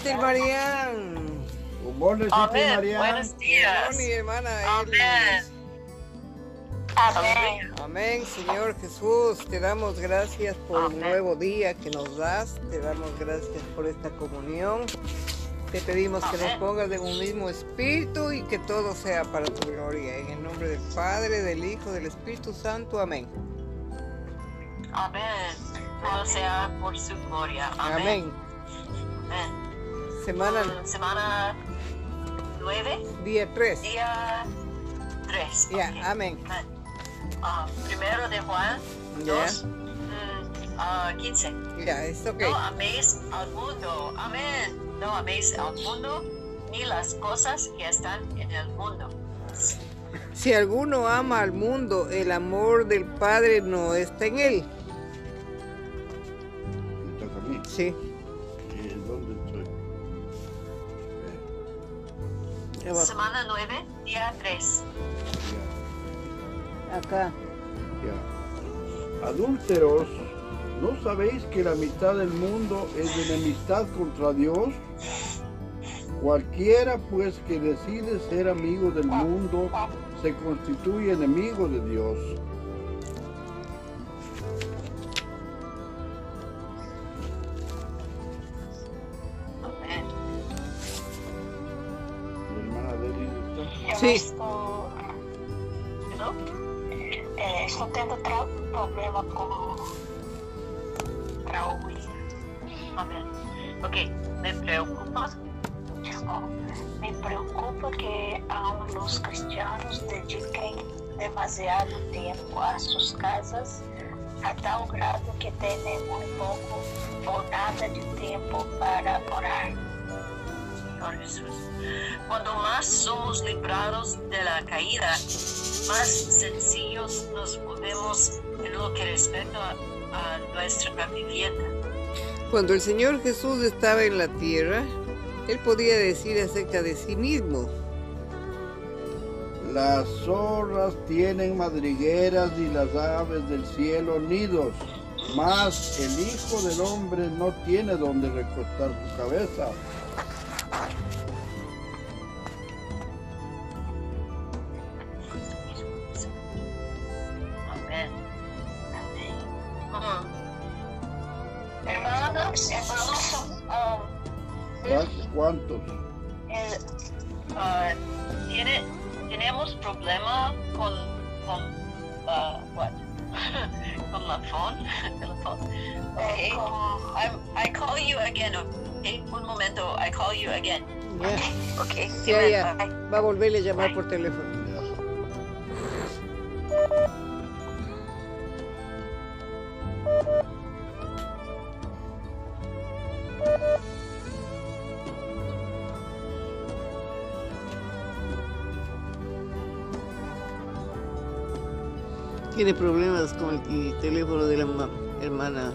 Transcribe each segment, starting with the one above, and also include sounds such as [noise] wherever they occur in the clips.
Sister Marian. Good morning, Sister Amén. Marian. Buenos días. Hermana Amén. Amén. Amén, Señor Jesús. Te damos gracias por un Amén. nuevo día que nos das. Te damos gracias por esta comunión. Te pedimos que nos pongas de un mismo espíritu y que todo sea para tu gloria. En el nombre del Padre, del Hijo, del Espíritu Santo. Amén. Amén. Todo sea por su gloria. Amén. Amén. Amén. Semana Semana 9, día 3. día 3. Ya, amén. primero de Juan Ya. 2, 15. Ya, es ok. No améis al mundo. Amén. No améis al mundo ni las cosas que están en el mundo. Si alguno ama al mundo, el amor del Padre no está en él. Sí. Abajo. Semana 9, día 3. ya, Acá. ya. Adúlteros, ¿no sabéis que la mitad del mundo es de enemistad contra Dios? Cualquiera pues que decide ser amigo del mundo se constituye enemigo de Dios. Demasiado tempo às suas casas a tal grado que têm muito pouco ou nada de tempo para orar. Señor Jesús. Cuando más somos librados de la caída, más sencillos nos volvemos en lo que respecta a, a nuestra vivienda. Cuando el Señor Jesús estaba en la tierra, Él podía decir acerca de sí mismo, Las zorras tienen madrigueras y las aves del cielo nidos, mas el Hijo del Hombre no tiene donde recostar su cabeza. A volverle a llamar por teléfono. Tiene problemas con el teléfono de la ma- hermana.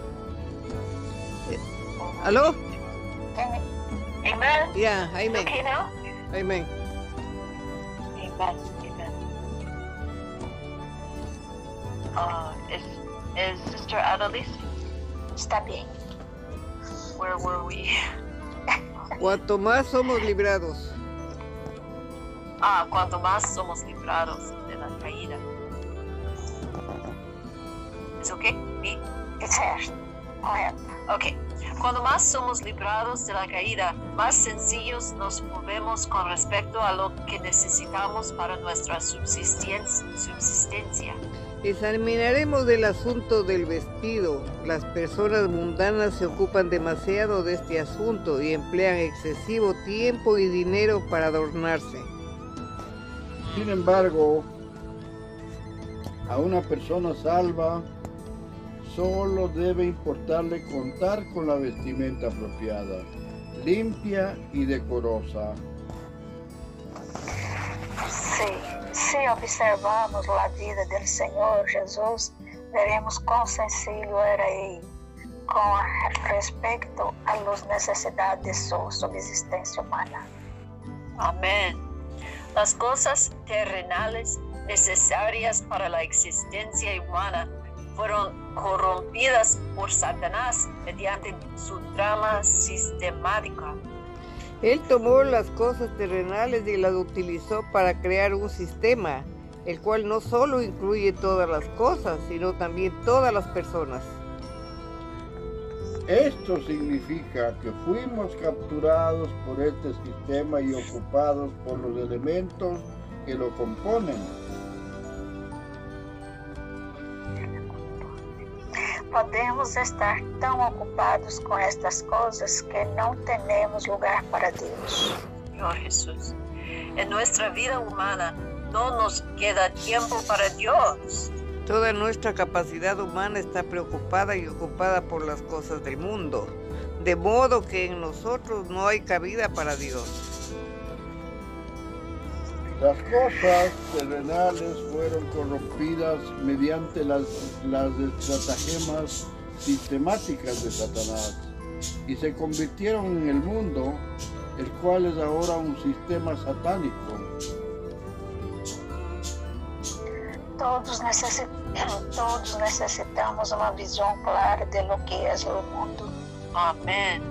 Eh, ¿Aló? Amen. Ya, amén, Okay now? Amen. Amen. Uh, is, is Sister Annalise? Está bem. Where were we? [laughs] Cuanto más somos librados. Ah, cuanto más somos librados de la caída. ¿Es ok? ¿Me? It's Certo. Correto. Ok. Cuando más somos librados de la caída, más sencillos nos movemos con respecto a lo que necesitamos para nuestra subsisten- subsistencia. Examinaremos del asunto del vestido. Las personas mundanas se ocupan demasiado de este asunto y emplean excesivo tiempo y dinero para adornarse. Sin embargo, a una persona salva solo debe importarle contar con la vestimenta apropiada, limpia y decorosa. Se, se observarmos a vida do Senhor Jesus, veremos quão sencillo era ele com respeito às necessidades de sua subsistência humana. Amén. Las cosas terrenales necesarias para la existencia humana fueron corrompidas por Satanás mediante su trama sistemática. Él tomó las cosas terrenales y las utilizó para crear un sistema, el cual no solo incluye todas las cosas, sino también todas las personas. Esto significa que fuimos capturados por este sistema y ocupados por los elementos que lo componen. Podemos estar tão ocupados com estas coisas que não temos lugar para Deus. Señor Jesús. En nuestra vida humana no nos queda tiempo para Dios. Toda nuestra capacidad humana está preocupada y ocupada por las cosas del mundo, de modo que en nosotros no hay cabida para Dios. Las cosas terrenales fueron corrompidas mediante las, las estratagemas sistemáticas de Satanás y se convirtieron en el mundo, el cual es ahora un sistema satánico. Todos, necessi- [clears throat] todos necessitamos uma visão clara de lo que é o mundo. Amén.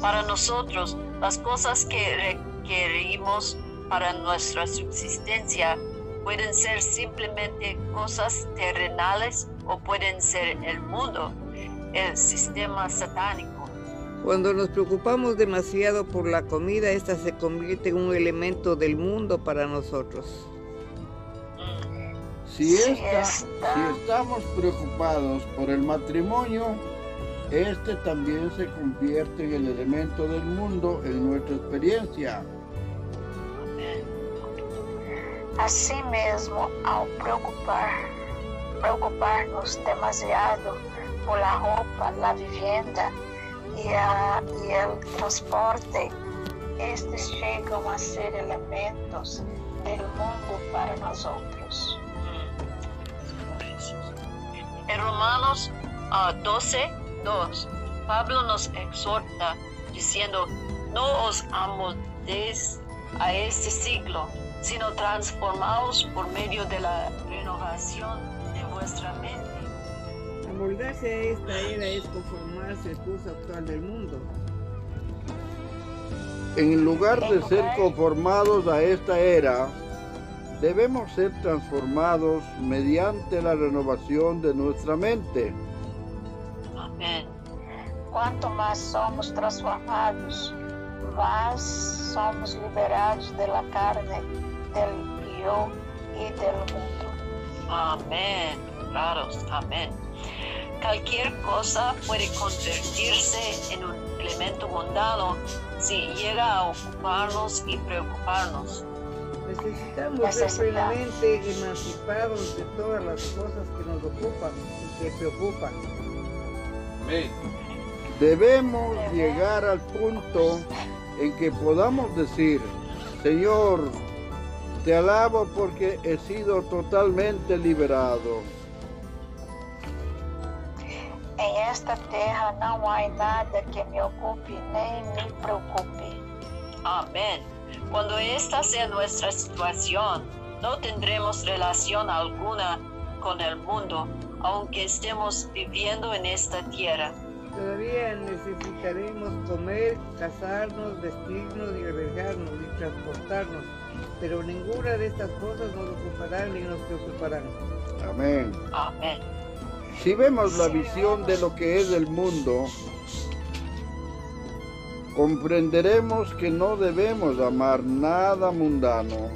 Para nosotros, las cosas que requerimos para nuestra subsistencia pueden ser simplemente cosas terrenales o pueden ser el mundo, el sistema satánico. Cuando nos preocupamos demasiado por la comida, esta se convierte en un elemento del mundo para nosotros. Mm, Si, Si esta- está- si estamos preocupados por el matrimonio, este también se convierte en el elemento del mundo en nuestra experiencia. Assim mesmo, ao preocupar, preocupar-nos demasiado por la roupa, la vivienda e, a, e el transporte, estes chegam a ser elementos del mundo para nós outros. En Romanos ah, 12, 2, Pablo nos exhorta diciendo, no os amoldéis a este siglo, sino transformaos por medio de la renovación de vuestra mente. Amoldarse a esta era es conformarse al curso actual del mundo. En lugar de ser conformados a esta era, debemos ser transformados mediante la renovación de nuestra mente. Amén. Quanto mais somos transformados, mais somos liberados da carne, del yo e del mundo. Amén. Claro, amén. Cualquier cosa puede convertirse en un elemento mundano si llega a ocuparnos y preocuparnos. Necesitamos ser Necesitamos. plenamente emancipados de todas las cosas que nos ocupan y que preocupan. Debemos llegar al punto en que podamos decir, Señor, te alabo porque he sido totalmente liberado. Em esta terra não há nada que me ocupe nem me preocupe. Amén. Cuando esta sea nuestra situación, no tendremos relación alguna con el mundo, aunque estemos viviendo en esta tierra. Todavía necesitaremos comer, casarnos, vestirnos y albergarnos y transportarnos, pero ninguna de estas cosas nos ocuparán ni nos preocuparán. Amén. Amén. Si vemos la visión de lo que es el mundo, comprenderemos que no debemos amar nada mundano.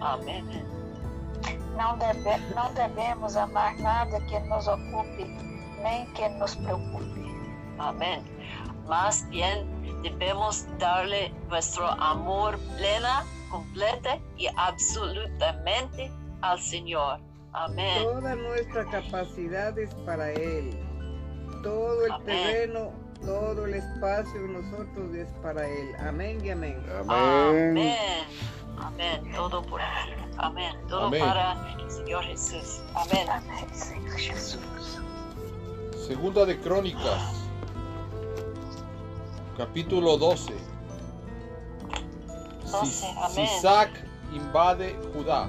Amén. Não, deve, não devemos amar nada que nos ocupe nem que nos preocupe. Amén. Más bien debemos darle nuestro amor plena, completa y absolutamente al Señor. Amén. Toda nuestra capacidad es para Él. Todo el Amén. terreno, todo el espacio en nosotros es para Él. Amén y amén. Amén. Amén. Amén. Todo por aquí. Amén. Todo Amén. para el Señor Jesús. Amén. Amém, Senhor Jesus. Segunda de Crónicas, capítulo 12. 12, Sis- amén. Sisac invade Judá.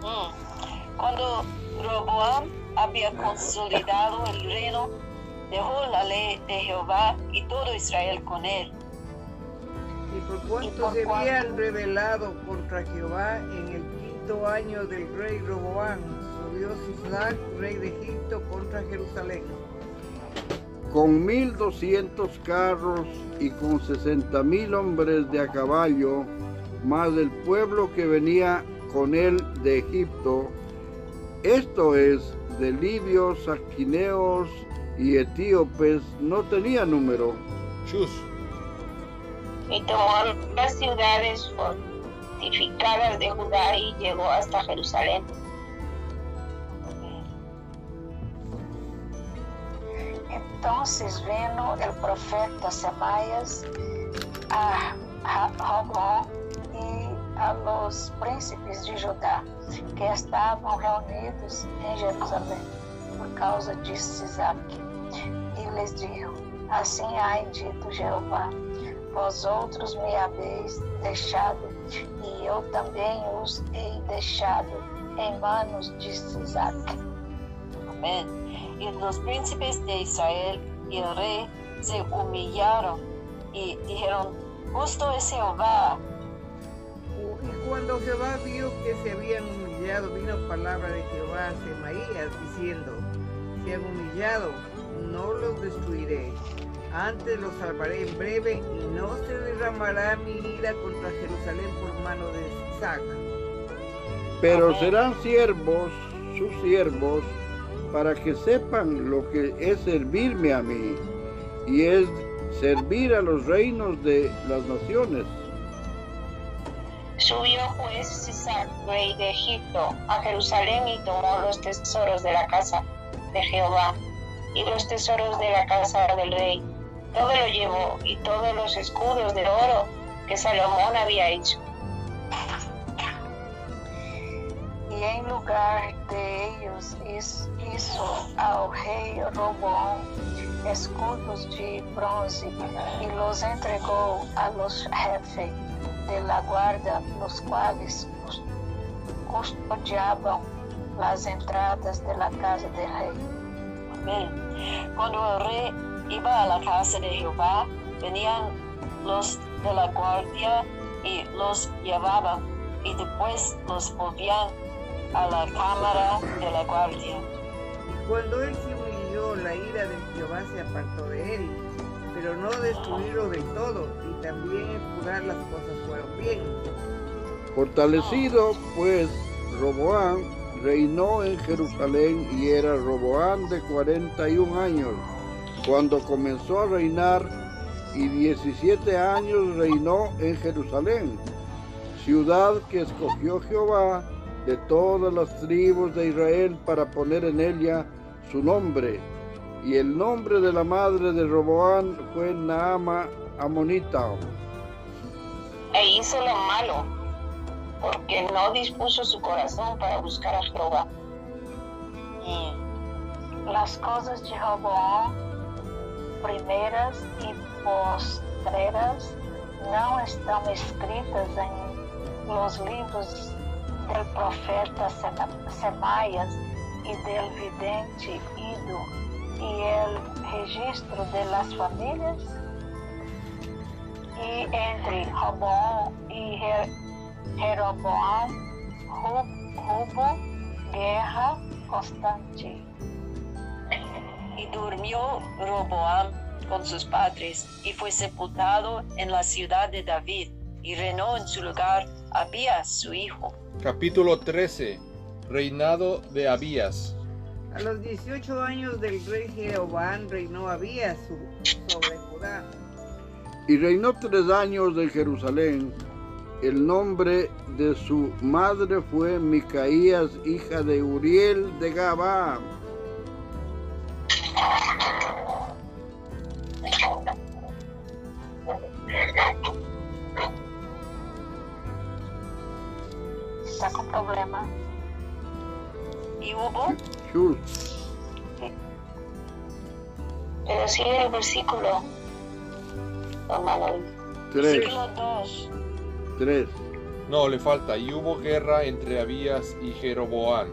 Mm. Cuando Roboam había consolidado el reino, dejó la ley de Jehová y todo Israel con él. Y por cuanto por se habían rebelado contra Jehová en el quinto año del rey Roboán, rey de Egipto, contra Jerusalén. con mil doscientos carros y con sesenta mil hombres de a caballo, más del pueblo que venía con él de Egipto, esto es, de libios, aquíneos y etíopes, no tenía número. Chus. y tomó las ciudades fortificadas de Judá y llegó hasta Jerusalén. Entonces vino el profeta Semaías a Robón y a los príncipes de Judá que estavam reunidos em Jerusalém por causa de Sisac. E lhes dijo, assim ha dito Jeová, vós outros me haveis deixado, e eu também os hei deixado em manos de Sisac. Amén. Y los príncipes de Israel y el rey se humillaron y dijeron, justo es Jehová. Y cuando Jehová vio que se habían humillado, vino palabra de Jehová a Semaías diciendo, se han humillado, no los destruiré, antes los salvaré en breve y no se derramará mi ira contra Jerusalén por mano de Isaac. Pero Amén. serán siervos, sus siervos, para que sepan lo que es servirme a mí, y es servir a los reinos de las naciones. Subió pues Sisac, rey de Egipto, a Jerusalén y tomó los tesoros de la casa de Jehová y los tesoros de la casa del rey. Todo lo llevó y todos los escudos de oro que Salomón había hecho. Y en lugar de hiz- hizo ao rei Roboão escudos de bronze y los entregó a los jefes de la guarda, los cuales cus- custodiaban las entradas de la casa del rey. Amén. Cuando el rey iba a la casa de Jehová, venían los de la guardia y los llevaban y después los volvían a la cámara de la guardia. Y cuando él se humilló, la ira de Jehová se apartó de él, pero no destruirlo del todo, y también en juzgar las cosas fueron bien. Fortalecido, pues, Roboán reinó en Jerusalén y era Roboán de 41 años cuando comenzó a reinar y 17 años reinó en Jerusalén, ciudad que escogió Jehová de todas las tribus de Israel para poner en ella su nombre. Y el nombre de la madre de Roboán fue Naama Amonita. E hizo lo malo, porque no dispuso su corazón para buscar a Jehová. Las cosas de Roboán, primeras y postreras, no están escritas en los libros del profeta Sema- Semaías y del vidente Ido y el registro de las familias. Y entre Roboán y Jer- Jeroboam hu- hubo guerra constante. Y durmió Roboam con sus padres y fue sepultado en la ciudad de David y reinó en su lugar Abías, su hijo. Capítulo 13. Reinado de Abías. A los 18 años del rey Jeroboam reinó Abías sobre Judá. y reinó tres años en Jerusalén. El nombre de su madre fue Micaías, hija de Uriel de Gabá. Problema. Y hubo Pero sigue el versículo, tres, versículo 2. tres. No, le falta. Y hubo guerra entre Abías y Jeroboán.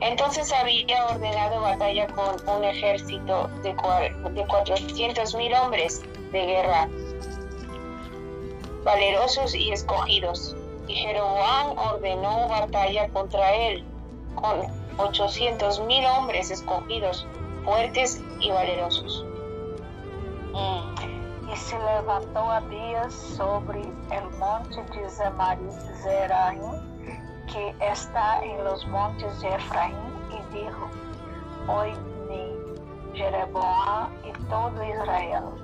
Entonces había ordenado batalla con un ejército de, de 400 mil hombres de guerra valerosos y escogidos. Y Jeroboam ordenó batalla contra él con ochocientos mil hombres escogidos, fuertes y valerosos. Mm. Y se levantó Abías sobre el monte de Zeraim, que está en los montes de Efraín, y dijo, Oye, Jeroboam y todo Israel.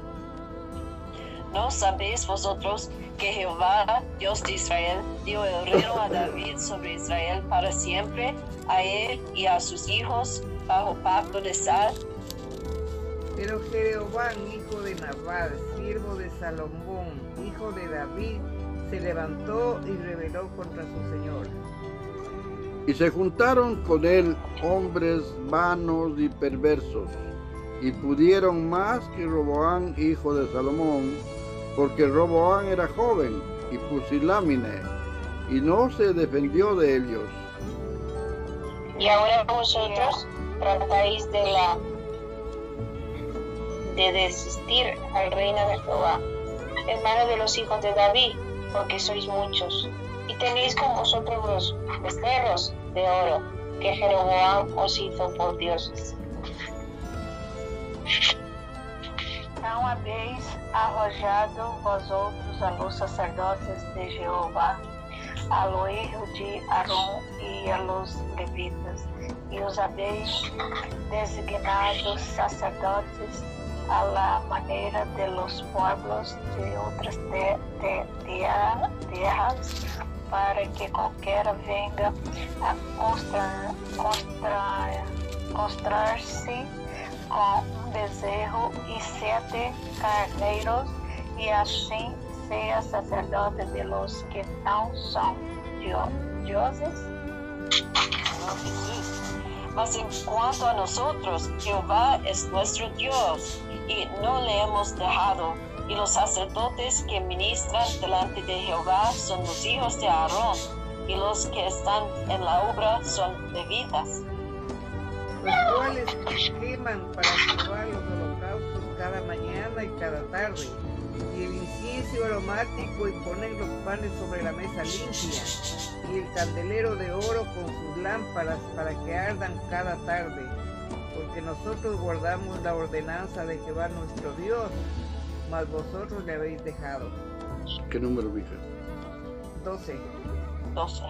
¿No sabéis vosotros que Jehová, Dios de Israel, dio el reino a David sobre Israel para siempre, a él y a sus hijos, bajo pacto de sal? Pero Jeroboam, hijo de Nabal, siervo de Salomón, hijo de David, se levantó y rebeló contra su señor. Y se juntaron con él hombres vanos y perversos, y pudieron más que Roboán, hijo de Salomón, porque Roboán era joven y pusilámine, y no se defendió de ellos. Y ahora vosotros tratáis de la de desistir al reino de Jehová, hermano de los hijos de David, porque sois muchos, y tenéis con vosotros los becerros de oro que Jeroboam os hizo por dioses. Não habéis arrojado vós outros a los sacerdotes de Jehová, a lo hijo de Arón y a los levitas, y os habéis designado sacerdotes a la manera de los pueblos de otras te- te- tierra- tierras, para que cualquiera venga a constra- constra- constrar-se com bezerro e sete carneiros, e assim seja sacerdote de los que são dio- dioses? Mas en cuanto a nosotros, Jehová es nuestro Dios y no le hemos dejado. Y los sacerdotes que ministran delante de Jehová son los hijos de Aarón, y los que están en la obra son levitas. Cuales queman para Jehová los holocaustos cada mañana y cada tarde, y el incienso aromático y ponen los panes sobre la mesa limpia, y el candelero de oro con sus lámparas para que ardan cada tarde, porque nosotros guardamos la ordenanza de Jehová nuestro Dios, mas vosotros le habéis dejado. ¿Qué número, mija? 12. 12.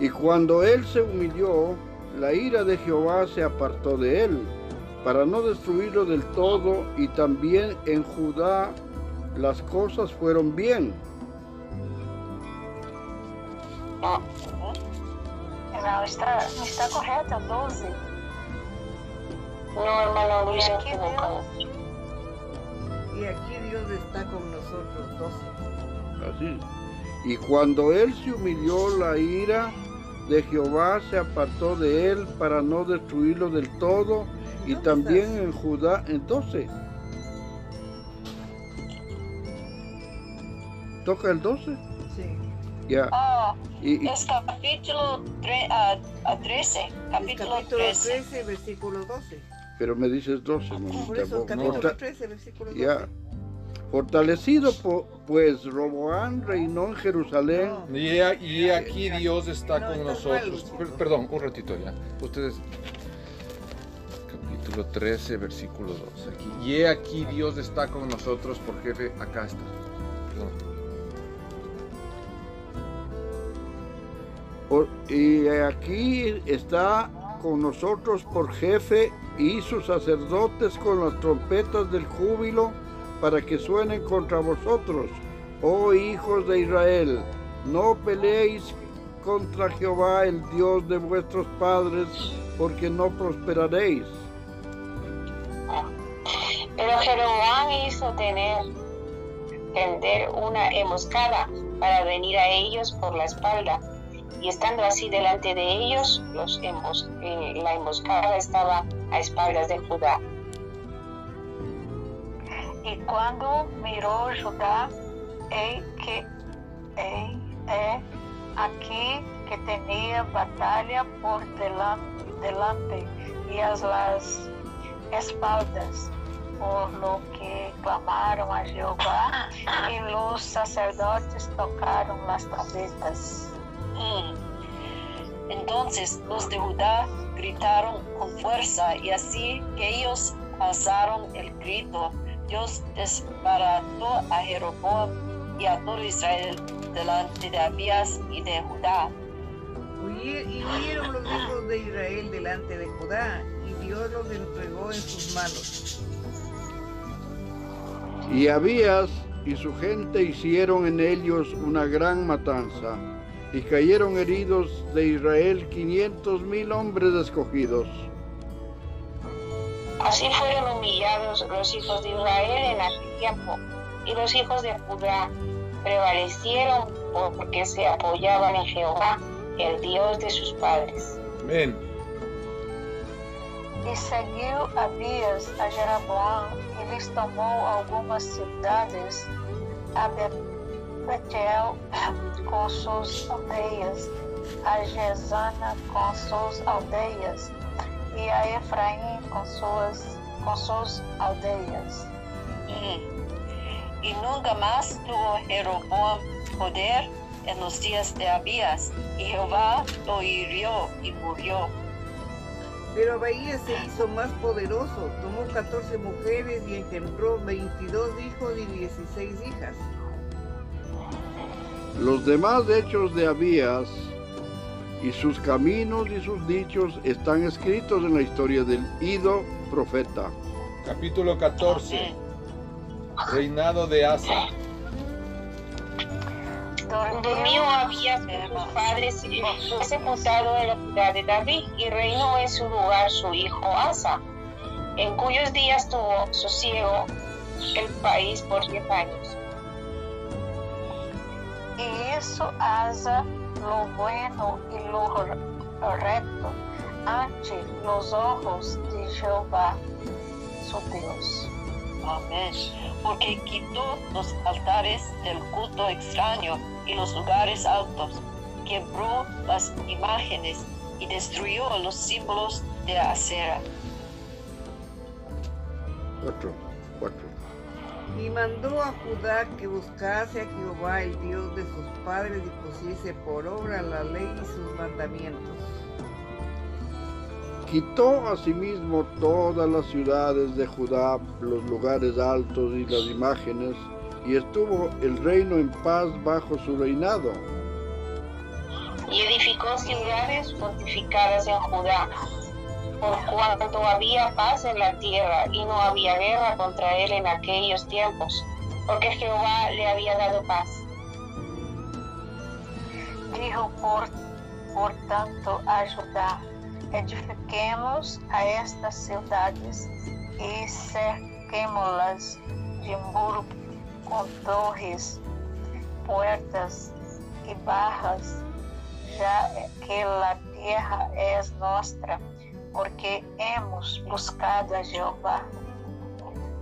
Y cuando él se humilló, la ira de Jehová se apartó de él, para no destruirlo del todo, y también en Judá las cosas fueron bien. No, Não, está, está correto, 12. no hermano Luis Y aquí equivocado. Y aquí Dios está con nosotros, 12. Así. Y cuando él se humilló, la ira de Jehová se apartó de él para no destruirlo del todo, y ¿Dónde también estás? en Judá. Entonces, toca el 12. Sí. Ya. Y, y- es capítulo tre- ah, ah, 13. Es Capítulo capítulo 13. 13, versículo 12. pero me dices 12, Por mamita. eso, Por- capítulo forta- 13, versículo 12. ya. Fortalecido pues Roboán reinó en Jerusalén. Y he, y aquí Dios está No, con nosotros. Perdón, un ratito ya. Ustedes. Capítulo 13, versículo 2. Aquí. Y aquí Dios está con nosotros por jefe. Acá está. Perdón. Por- y aquí está con nosotros por jefe y sus sacerdotes con las trompetas del júbilo para que suenen contra vosotros, oh hijos de Israel. No peleéis contra Jehová, el Dios de vuestros padres, porque no prosperaréis. Pero Jeroboam hizo tener, tender una emboscada para venir a ellos por la espalda. Y estando así delante de ellos, los embos- eh, la emboscada estaba a espaldas de Judá. E quando mirou Judá, ei que ei, é aqui que tinha batalha por delan- delante e as las espaldas. por lo que clamaron a Jehová y los sacerdotes tocaron las trompetas. Mm. Entonces los de Judá gritaron con fuerza y así que ellos alzaron el grito, Dios desbarató a Jeroboam y a todo Israel delante de Abías y de Judá. Y huyeron los hijos de Israel delante de Judá y Dios los entregó en sus manos. Y Abías y su gente hicieron en ellos una gran matanza, y cayeron heridos de Israel quinientos mil hombres escogidos. Así fueron humillados los hijos de Israel en aquel tiempo, y los hijos de Judá prevalecieron porque se apoyaban en Jehová, el Dios de sus padres. Amén. E seguiu Abias a Jeroboão e lhes tomou algumas cidades, a Betel com suas aldeias, a Gesana com suas aldeias, e a Efraim com suas, com suas aldeias. Mm. Y nunca más tuvo Jeroboam poder en los días de Abías, y Jehová lo hirió y murió. Pero Abías se hizo más poderoso, tomó 14 mujeres y engendró 22 hijos y 16 hijas. Los demás hechos de Abías y sus caminos y sus dichos están escritos en la historia del Ido profeta. Capítulo 14. Reinado de Asa. Durmió Abías con sus padres y fue sepultado en la ciudad de David y reinó en su lugar su hijo Asa, en cuyos días tuvo sosiego el país por diez años. E isso asa lo bueno y lo recto ante los ojos de Jehová, su Dios. Amén. Porque quitó los altares del culto extraño y los lugares altos, quebró las imágenes y destruyó los símbolos de acera. Y mandó a Judá que buscase a Jehová, el Dios de sus padres, y pusiese por obra la ley y sus mandamientos. Quitó asimismo todas las ciudades de Judá, los lugares altos y las imágenes, y estuvo el reino en paz bajo su reinado. Y edificó ciudades fortificadas en Judá, por cuanto había paz en la tierra y no había guerra contra él en aquellos tiempos, porque Jehová le había dado paz. Dijo por, por tanto a Judá, edifiquemos a estas ciudades e cerquémoslas de muro com torres, puertas e barras, já que a terra é nossa, porque hemos buscado a Jeová,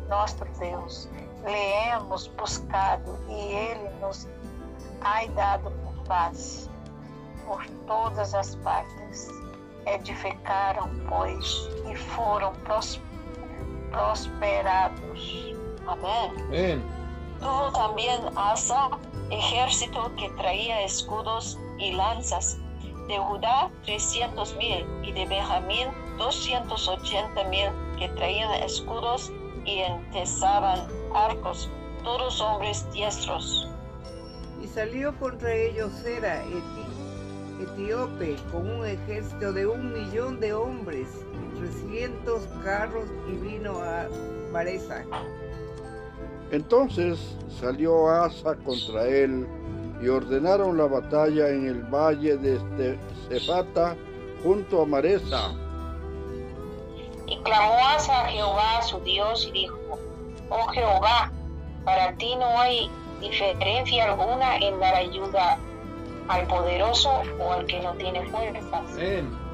nosso Deus. Le hemos buscado e Ele nos ha dado paz por todas as partes. Edificaram, pois, e foram pros, prosperados. Amén. Amén. Tuvo también Asa ejército que traía escudos y lanzas. De Judá trescientos mil y de Benjamín doscientos ochenta mil que traían escudos y entesaban arcos, todos hombres diestros. Y salió contra ellos Sera, eti- etíope, con un ejército de un millón de hombres y trescientos carros, y vino a Maresa. Entonces salió Asa contra él y ordenaron la batalla en el valle de este- Cefata junto a Maresa. Y clamó Asa a Jehová su Dios y dijo, Oh Jehová, para ti no hay diferencia alguna en dar ayuda al poderoso o al que no tiene fuerzas.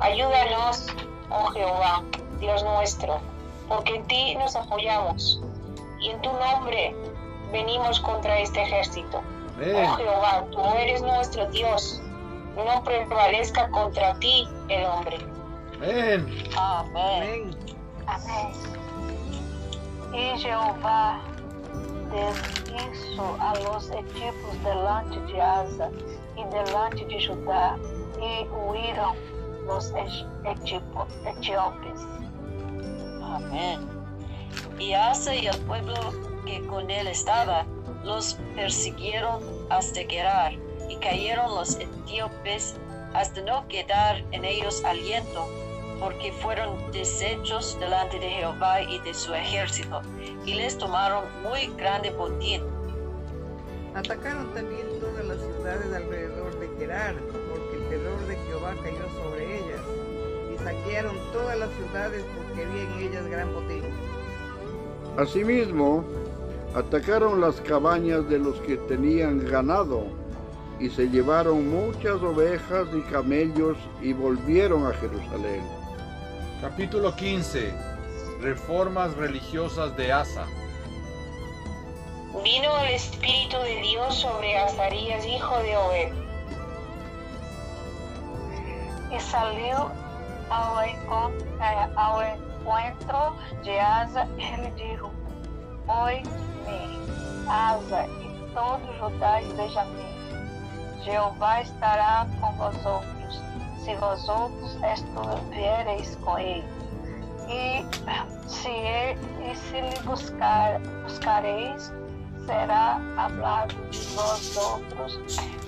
Ayúdanos, oh Jehová, Dios nuestro, porque en ti nos apoyamos y en tu nombre venimos contra este ejército. Amén. Oh Jehová, tú eres nuestro Dios, no prevalezca contra ti el hombre. Amén. Amén. Amén. Y Jehová deshizo a los equipos delante de Asa y delante de Judá, y huyeron los equipos etíopes. Amén. Y Asa y el pueblo que con él estaba los persiguieron hasta Gerar, y cayeron los etíopes hasta no quedar en ellos aliento, porque fueron deshechos delante de Jehová y de su ejército, y les tomaron muy grande botín. Atacaron también todas las ciudades alrededor de Gerar, porque el terror de Jehová cayó sobre ellas, y saquearon todas las ciudades porque había en ellas gran botín. Asimismo, atacaron las cabañas de los que tenían ganado y se llevaron muchas ovejas y camellos y volvieron a Jerusalén. Capítulo 15. Reformas religiosas de Asa. Vino el Espíritu de Dios sobre Azarías, hijo de Obed. Y salió encontro, eh, encuentro de Asa, ele dijo, Oi-me, Asa e todo Judá e Benjamim, Jeová estará com vós outros, se vós outros estuviereis com ele. E se, ele, e se lhe buscar, buscareis, será hablado de vós outros,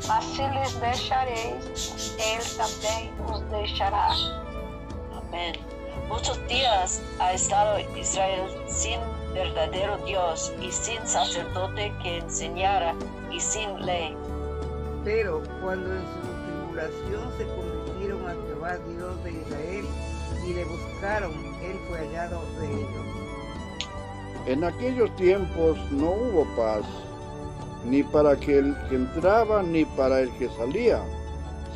mas se lhes deixareis, ele também os deixará. Amén. Muchos días ha estado Israel sin verdadero Dios y sin sacerdote que enseñara y sin ley. Pero cuando en su tribulación se convirtieron a Jehová Dios de Israel y le buscaron, él fue hallado de ellos. En aquellos tiempos no hubo paz, ni para el que entraba ni para el que salía,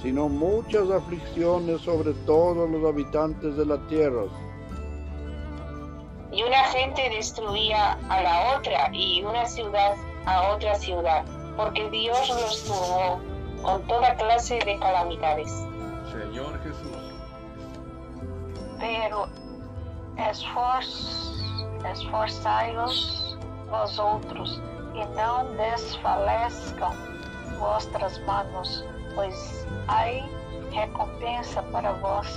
sino muchas aflicciones sobre todos los habitantes de la tierra. Y gente destruía a la otra y una ciudad a otra ciudad, porque Dios los turbó con toda clase de calamidades. Señor Jesús. Pero esfor, esforçai-vos vosotros e não desfaleçam vossas manos, pois há recompensa para vós,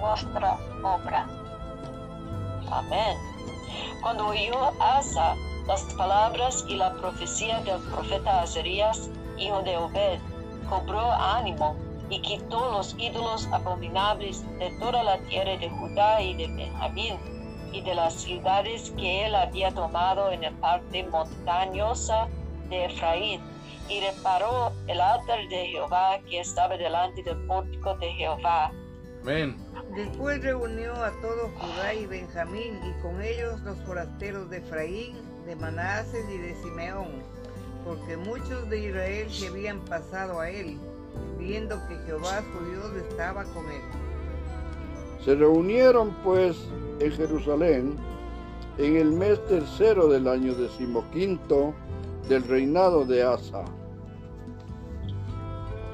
vossa obra. Amén. Cuando oyó Asa las palabras y la profecía del profeta Azarías, hijo de Obed, cobró ánimo y quitó los ídolos abominables de toda la tierra de Judá y de Benjamín y de las ciudades que él había tomado en la parte montañosa de Efraín y reparó el altar de Jehová que estaba delante del pórtico de Jehová. Amén. Después reunió a todo Judá y Benjamín y con ellos los forasteros de Efraín, de Manases y de Simeón, porque muchos de Israel se habían pasado a él, viendo que Jehová su Dios estaba con él. Se reunieron pues en Jerusalén en el mes tercero del año decimoquinto del reinado de Asa.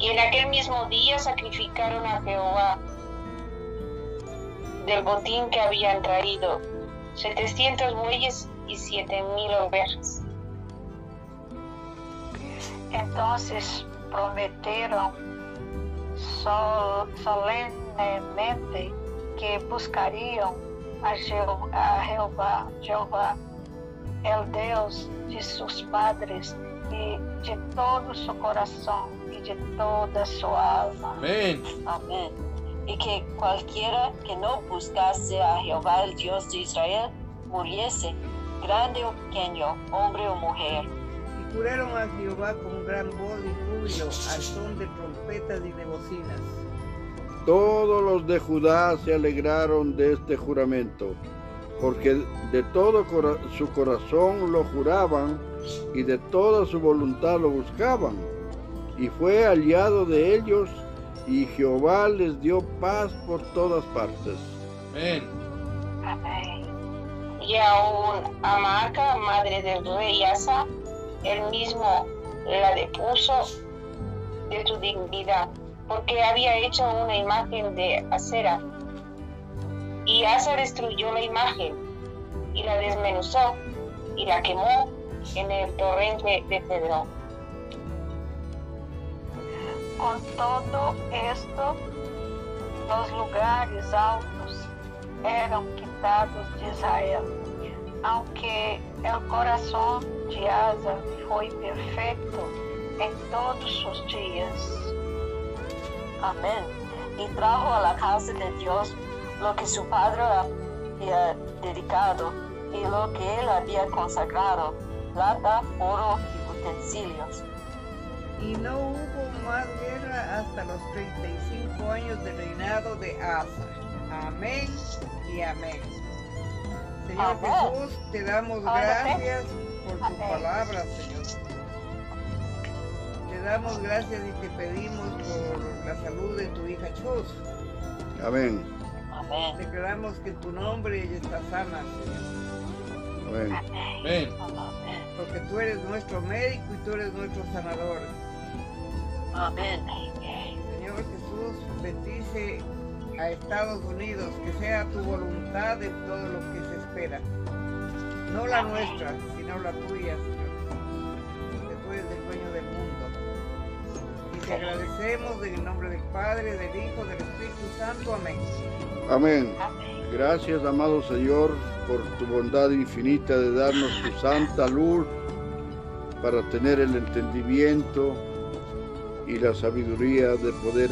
Y en aquel mismo día sacrificaron a Jehová del botín que habían traído, 700 bueyes y 7000 ovejas. Entonces prometeram sol, solenemente que buscariam a a Jeová, Jeová, el Deus de seus padres e de todo seu coração e de toda sua alma. Amén. Amén. Y que cualquiera que no buscase a Jehová, el Dios de Israel, muriese, grande o pequeño, hombre o mujer. Y juraron a Jehová con gran voz y júbilo, al son de trompetas y de bocinas. Todos los de Judá se alegraron de este juramento, porque de todo cora- su corazón lo juraban y de toda su voluntad lo buscaban. Y fue hallado de ellos, y Jehová les dio paz por todas partes. Amén. Y aún a Maaca, madre del rey Asa, él mismo la depuso de su dignidad, porque había hecho una imagen de acera. Y Asa destruyó la imagen y la desmenuzó y la quemó en el torrente de Cedrón. Com todo esto, los lugares altos eram quitados de Israel, aunque el coração de Asa foi perfeito em todos sus días. Amén. Y trajo a la casa de Dios lo que su padre había dedicado y lo que él había consagrado, plata, oro y utensilios. Y no hubo más guerra hasta los 35 años de reinado de Asa. Amén y amén. Señor Amén. Jesús, te damos gracias por tu palabra, Señor. Te damos gracias y te pedimos por la salud de tu hija Chus. Amén. Amén. Declaramos que tu nombre ella está sana, Señor. Amén. Amén. Amén. Porque tú eres nuestro médico y tú eres nuestro sanador. Amén. Señor Jesús, bendice a Estados Unidos, que sea tu voluntad en todo lo que se espera. No la nuestra, sino la tuya, Señor. Porque tú eres el dueño del mundo. Y te agradecemos en el nombre del Padre, del Hijo, del Espíritu Santo. Amén. Amén. Gracias, amado Señor, por tu bondad infinita de darnos tu santa luz para tener el entendimiento y la sabiduría de poder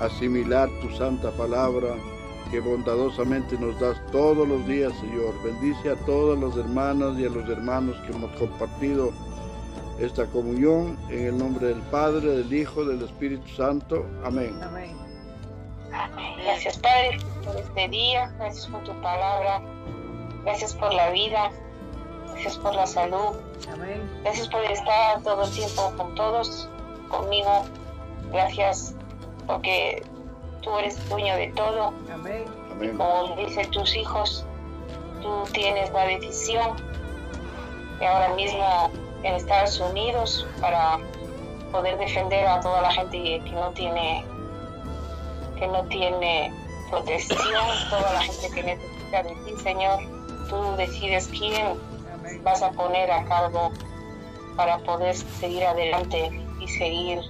asimilar tu santa palabra que bondadosamente nos das todos los días, Señor. Bendice a todas las hermanas y a los hermanos que hemos compartido esta comunión en el nombre del Padre, del Hijo, del Espíritu Santo. Amén. Gracias Padre por este día, gracias por tu palabra, gracias por la vida, gracias por la salud, Amén. gracias por estar todo el tiempo con todos, conmigo, gracias porque tú eres dueño de todo, Amén. Amén. como dicen tus hijos, tú tienes la decisión y ahora mismo en Estados Unidos para poder defender a toda la gente que no tiene que no tiene protección, toda la gente que necesita de ti, Señor. Tú decides quién Amén. vas a poner a cargo para poder seguir adelante y seguir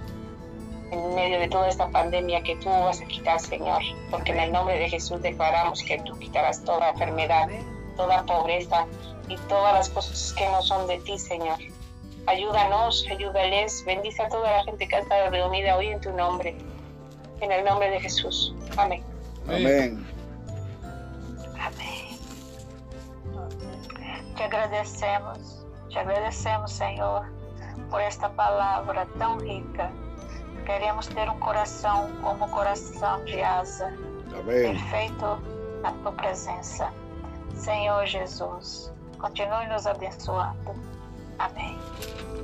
en medio de toda esta pandemia que tú vas a quitar, Señor. Porque en el nombre de Jesús declaramos que tú quitarás toda enfermedad, Amén. toda pobreza y todas las cosas que no son de ti, Señor. Ayúdanos, ayúdales, bendice a toda la gente que ha estado reunida hoy en tu nombre. En el nombre de Jesús. Amén. Amén. Amém. Te agradecemos, te agradecemos, Senhor, por esta palavra tão rica. Queremos ter um coração como o coração de asa, Amén. perfeito na tua presença. Senhor Jesus, continue nos abençoando. Amém.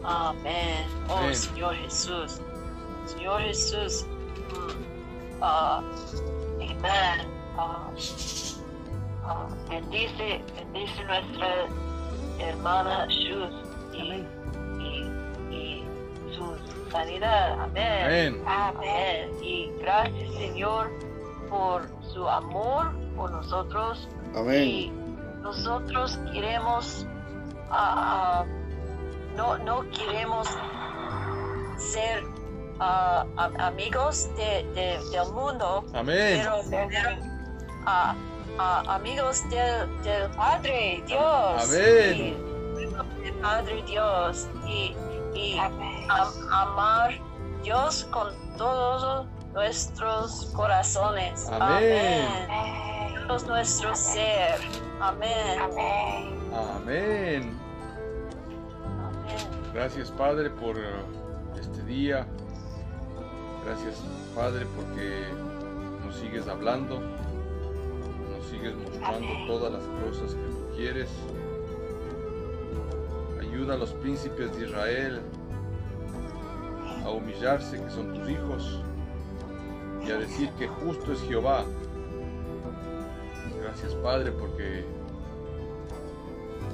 Amén. Oh Amén. Señor Jesús. Señor Jesús. mm, ah, amén. Ah, ah, bendice, bendice nuestra hermana Amén. y, y su sanidad. Amén. Amén. Y gracias Señor por su amor por nosotros. Amén. Y nosotros queremos, ah, no, no queremos ser ah, am- amigos de, de- del mundo, Amén. pero, pero, ah, amigos del, del Padre Dios. Amén. Y, Padre Dios. Y, y. am- amar Dios con todos nuestros corazones. Amén. Amém. Todo nuestro ser. Amén. Amén. Amén. Gracias Padre por eh, este día. Gracias Padre porque nos sigues hablando, nos sigues mostrando Amén. todas las cosas que tú quieres. Ayuda a los príncipes de Israel a humillarse, que son tus hijos, y a decir que justo es Jehová. Gracias Padre porque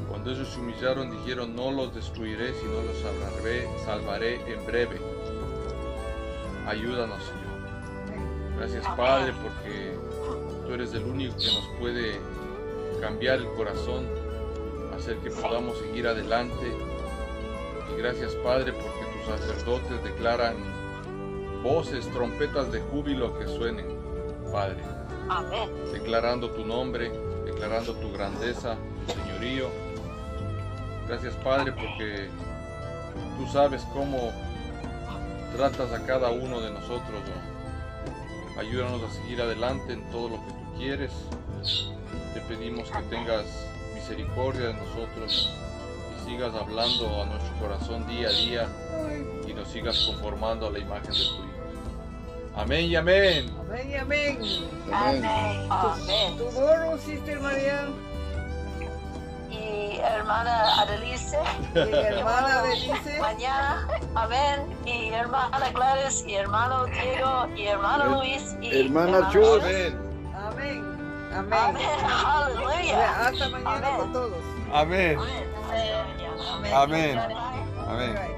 cuando ellos se humillaron dijeron no los destruiré sino los salvaré, salvaré en breve. Ayúdanos Señor. Gracias Padre porque tú eres el único que nos puede cambiar el corazón hacer que podamos seguir adelante. Gracias Padre porque tus sacerdotes declaran voces, trompetas de júbilo que suenen, Padre, Amén. declarando tu nombre, declarando tu grandeza, tu señorío. Gracias Padre porque tú sabes cómo tratas a cada uno de nosotros. ¿no? Ayúdanos a seguir adelante en todo lo que tú quieres. Te pedimos que tengas misericordia de nosotros sigas hablando a nuestro corazón día a día y nos sigas conformando a la imagen de tu Hijo. Amén y amén. Amén y amén. Amén. Amén. Tu borro, Sister María, Y hermana Adelice. y hermana Denise. Mañana, amén. Y hermana Gladys, y hermano Diego, y hermano Her- Luis. Y hermana Chus. Amén. Amén. Amén. Amén. Aleluya. Hasta mañana Amén. con todos. Amén. Amén. Amén. Amén. Amén. All right.